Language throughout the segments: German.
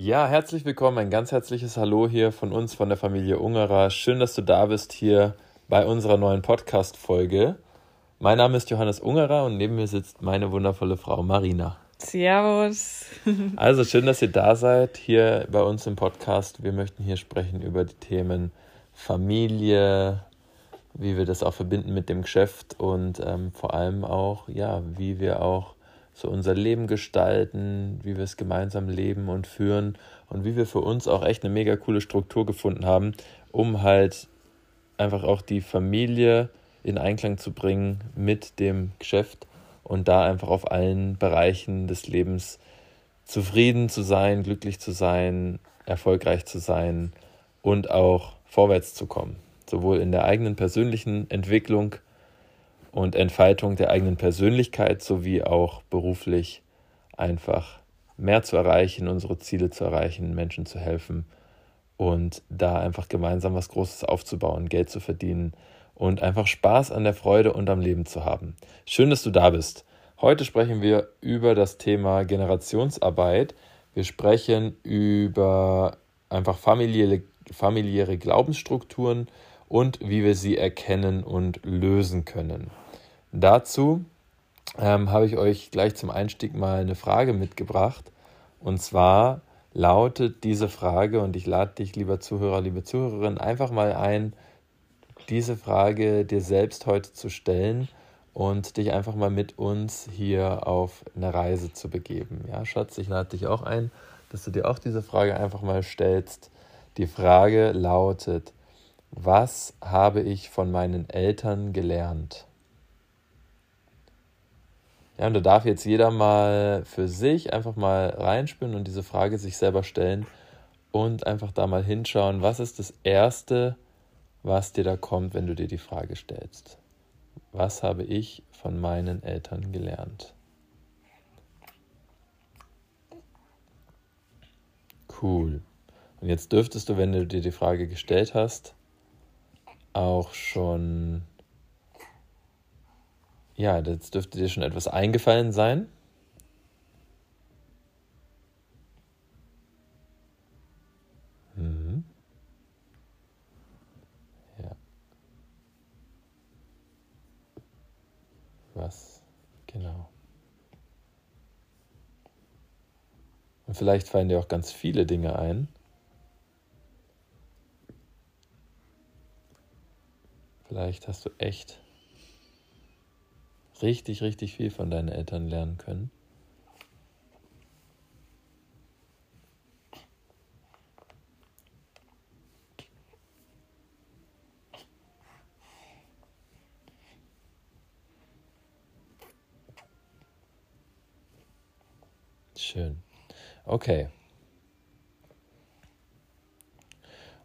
Ja, herzlich willkommen, ein ganz herzliches Hallo hier von uns, von der Familie Ungerer. Schön, dass du da bist hier bei unserer neuen Podcast-Folge. Mein Name ist Johannes Ungerer und neben mir sitzt meine wundervolle Frau Marina. Servus. Also schön, dass ihr da seid hier bei uns im Podcast. Wir möchten hier sprechen über die Themen Familie, wie wir das auch verbinden mit dem Geschäft und ähm, vor allem auch, ja, wie wir auch so unser Leben gestalten, wie wir es gemeinsam leben und führen und wie wir für uns auch echt eine mega coole Struktur gefunden haben, um halt einfach auch die Familie in Einklang zu bringen mit dem Geschäft und da einfach auf allen Bereichen des Lebens zufrieden zu sein, glücklich zu sein, erfolgreich zu sein und auch vorwärts zu kommen, sowohl in der eigenen persönlichen Entwicklung und Entfaltung der eigenen Persönlichkeit sowie auch beruflich einfach mehr zu erreichen, unsere Ziele zu erreichen, Menschen zu helfen und da einfach gemeinsam was Großes aufzubauen, Geld zu verdienen und einfach Spaß an der Freude und am Leben zu haben. Schön, dass du da bist. Heute sprechen wir über das Thema Generationsarbeit. Wir sprechen über einfach familiäre, familiäre Glaubensstrukturen und wie wir sie erkennen und lösen können. Dazu ähm, habe ich euch gleich zum Einstieg mal eine Frage mitgebracht. Und zwar lautet diese Frage, und ich lade dich, lieber Zuhörer, liebe Zuhörerin, einfach mal ein, diese Frage dir selbst heute zu stellen und dich einfach mal mit uns hier auf eine Reise zu begeben. Ja, Schatz, ich lade dich auch ein, dass du dir auch diese Frage einfach mal stellst. Die Frage lautet, was habe ich von meinen Eltern gelernt? Ja, und da darf jetzt jeder mal für sich einfach mal reinspüren und diese Frage sich selber stellen und einfach da mal hinschauen, was ist das Erste, was dir da kommt, wenn du dir die Frage stellst. Was habe ich von meinen Eltern gelernt? Cool. Und jetzt dürftest du, wenn du dir die Frage gestellt hast, auch schon, ja, jetzt dürfte dir schon etwas eingefallen sein. Ja. Was? Genau. Und vielleicht fallen dir auch ganz viele Dinge ein. Vielleicht hast du echt richtig, richtig viel von deinen Eltern lernen können. Schön. Okay.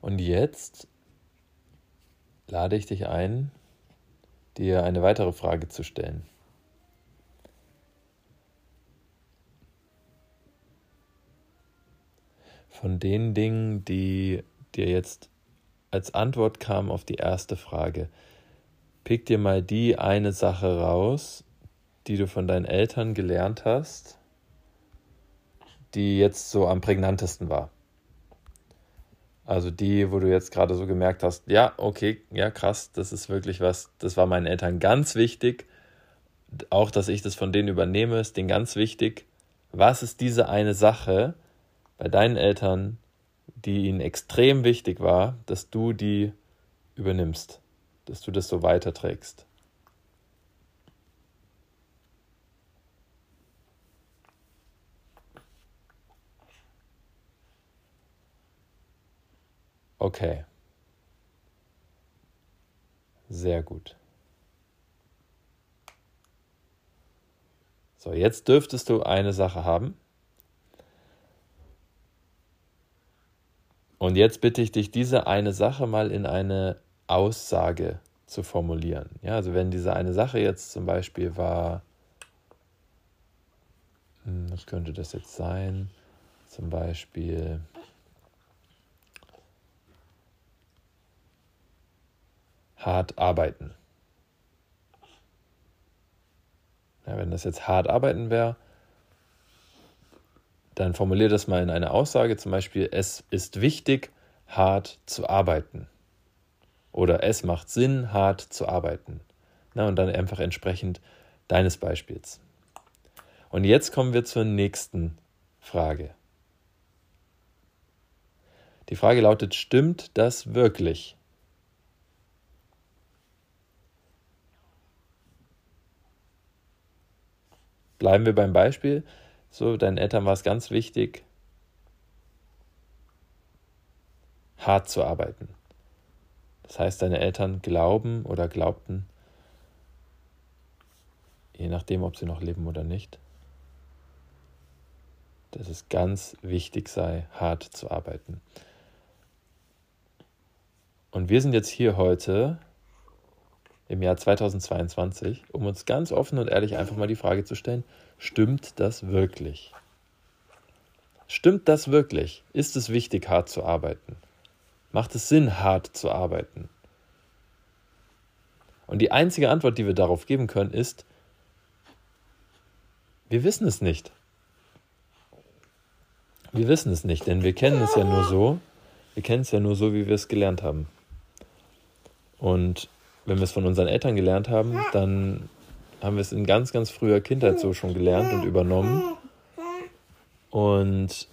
Und jetzt lade ich dich ein, dir eine weitere Frage zu stellen. Von den Dingen, die dir jetzt als Antwort kamen auf die erste Frage, pick dir mal die eine Sache raus, die du von deinen Eltern gelernt hast, die jetzt so am prägnantesten war. Also die, wo du jetzt gerade so gemerkt hast, ja, okay, ja, krass, das ist wirklich was, das war meinen Eltern ganz wichtig. Auch, dass ich das von denen übernehme, ist denen ganz wichtig. Was ist diese eine Sache bei deinen Eltern, die ihnen extrem wichtig war, dass du die übernimmst, dass du das so weiterträgst? Okay. Sehr gut. So, jetzt dürftest du eine Sache haben. Und jetzt bitte ich dich, diese eine Sache mal in eine Aussage zu formulieren. Ja, also wenn diese eine Sache jetzt zum Beispiel war, hm, was könnte das jetzt sein? Zum Beispiel, hart arbeiten. Ja, wenn das jetzt hart arbeiten wäre, dann formuliere das mal in eine Aussage, zum Beispiel, es ist wichtig, hart zu arbeiten. Oder es macht Sinn, hart zu arbeiten. Na, und dann einfach entsprechend deines Beispiels. Und jetzt kommen wir zur nächsten Frage. Die Frage lautet, stimmt das wirklich? Bleiben wir beim Beispiel. So, deinen Eltern war es ganz wichtig, hart zu arbeiten. Das heißt, deine Eltern glauben oder glaubten, je nachdem, ob sie noch leben oder nicht, dass es ganz wichtig sei, hart zu arbeiten. Und wir sind jetzt hier heute im Jahr 2022, um uns ganz offen und ehrlich einfach mal die Frage zu stellen, stimmt das wirklich? Stimmt das wirklich? Ist es wichtig, hart zu arbeiten? Macht es Sinn, hart zu arbeiten? Und die einzige Antwort, die wir darauf geben können, ist, wir wissen es nicht. Wir wissen es nicht, denn wir kennen es ja nur so, wir kennen es ja nur so, wie wir es gelernt haben. Und wenn wir es von unseren Eltern gelernt haben, dann haben wir es in ganz, ganz früher Kindheit so schon gelernt und übernommen. Und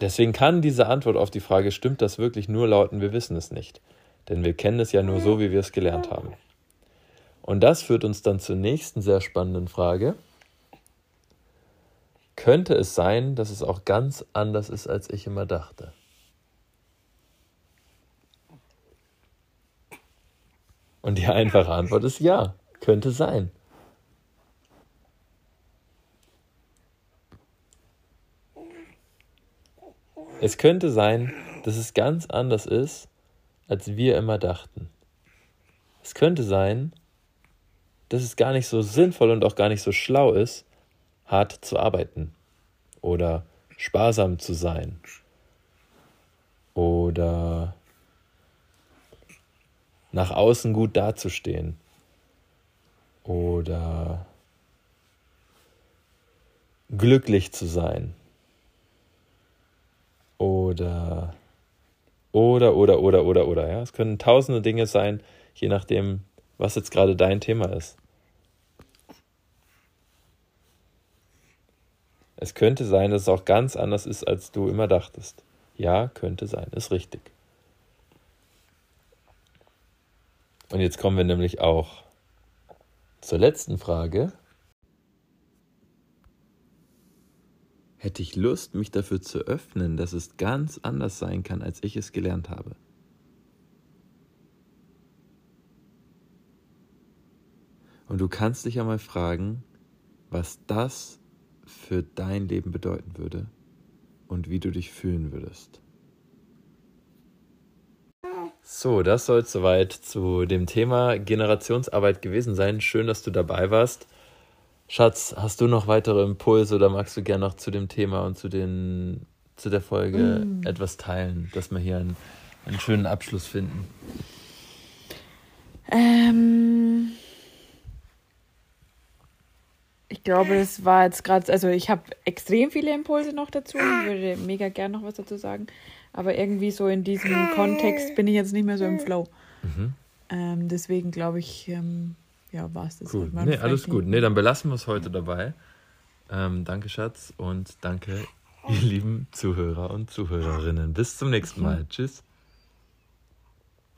deswegen kann diese Antwort auf die Frage, stimmt das wirklich, nur lauten, wir wissen es nicht. Denn wir kennen es ja nur so, wie wir es gelernt haben. Und das führt uns dann zur nächsten sehr spannenden Frage. Könnte es sein, dass es auch ganz anders ist, als ich immer dachte? Und die einfache Antwort ist ja, könnte sein. Es könnte sein, dass es ganz anders ist, als wir immer dachten. Es könnte sein, dass es gar nicht so sinnvoll und auch gar nicht so schlau ist, hart zu arbeiten oder sparsam zu sein oder nach außen gut dazustehen. Oder glücklich zu sein. Oder oder oder oder oder oder ja. Es können tausende Dinge sein je nachdem was jetzt gerade dein Thema ist. Es könnte sein dass es auch ganz anders ist als du immer dachtest. Ja könnte sein. Ist richtig Und jetzt kommen wir nämlich auch zur letzten Frage. Hätte ich Lust, mich dafür zu öffnen, dass es ganz anders sein kann, als ich es gelernt habe? Und du kannst dich ja mal fragen, was das für dein Leben bedeuten würde und wie du dich fühlen würdest. So, das soll es soweit zu dem Thema Generationsarbeit gewesen sein. Schön, dass du dabei warst. Schatz, hast du noch weitere Impulse oder magst du gerne noch zu dem Thema und zu, den, zu der Folge mm. etwas teilen, dass wir hier einen, einen schönen Abschluss finden? Ähm, ich glaube, es war jetzt gerade, also ich habe extrem viele Impulse noch dazu und würde mega gerne noch was dazu sagen. Aber irgendwie so in diesem Kontext bin ich jetzt nicht mehr so im Flow. Mhm. Ähm, deswegen glaube ich, ähm, ja, war es das. Cool. Nee, alles gut. Nee, dann belassen wir es heute dabei. Ähm, danke, Schatz, und danke, ihr lieben Zuhörer und Zuhörerinnen. Bis zum nächsten Mal. Tschüss.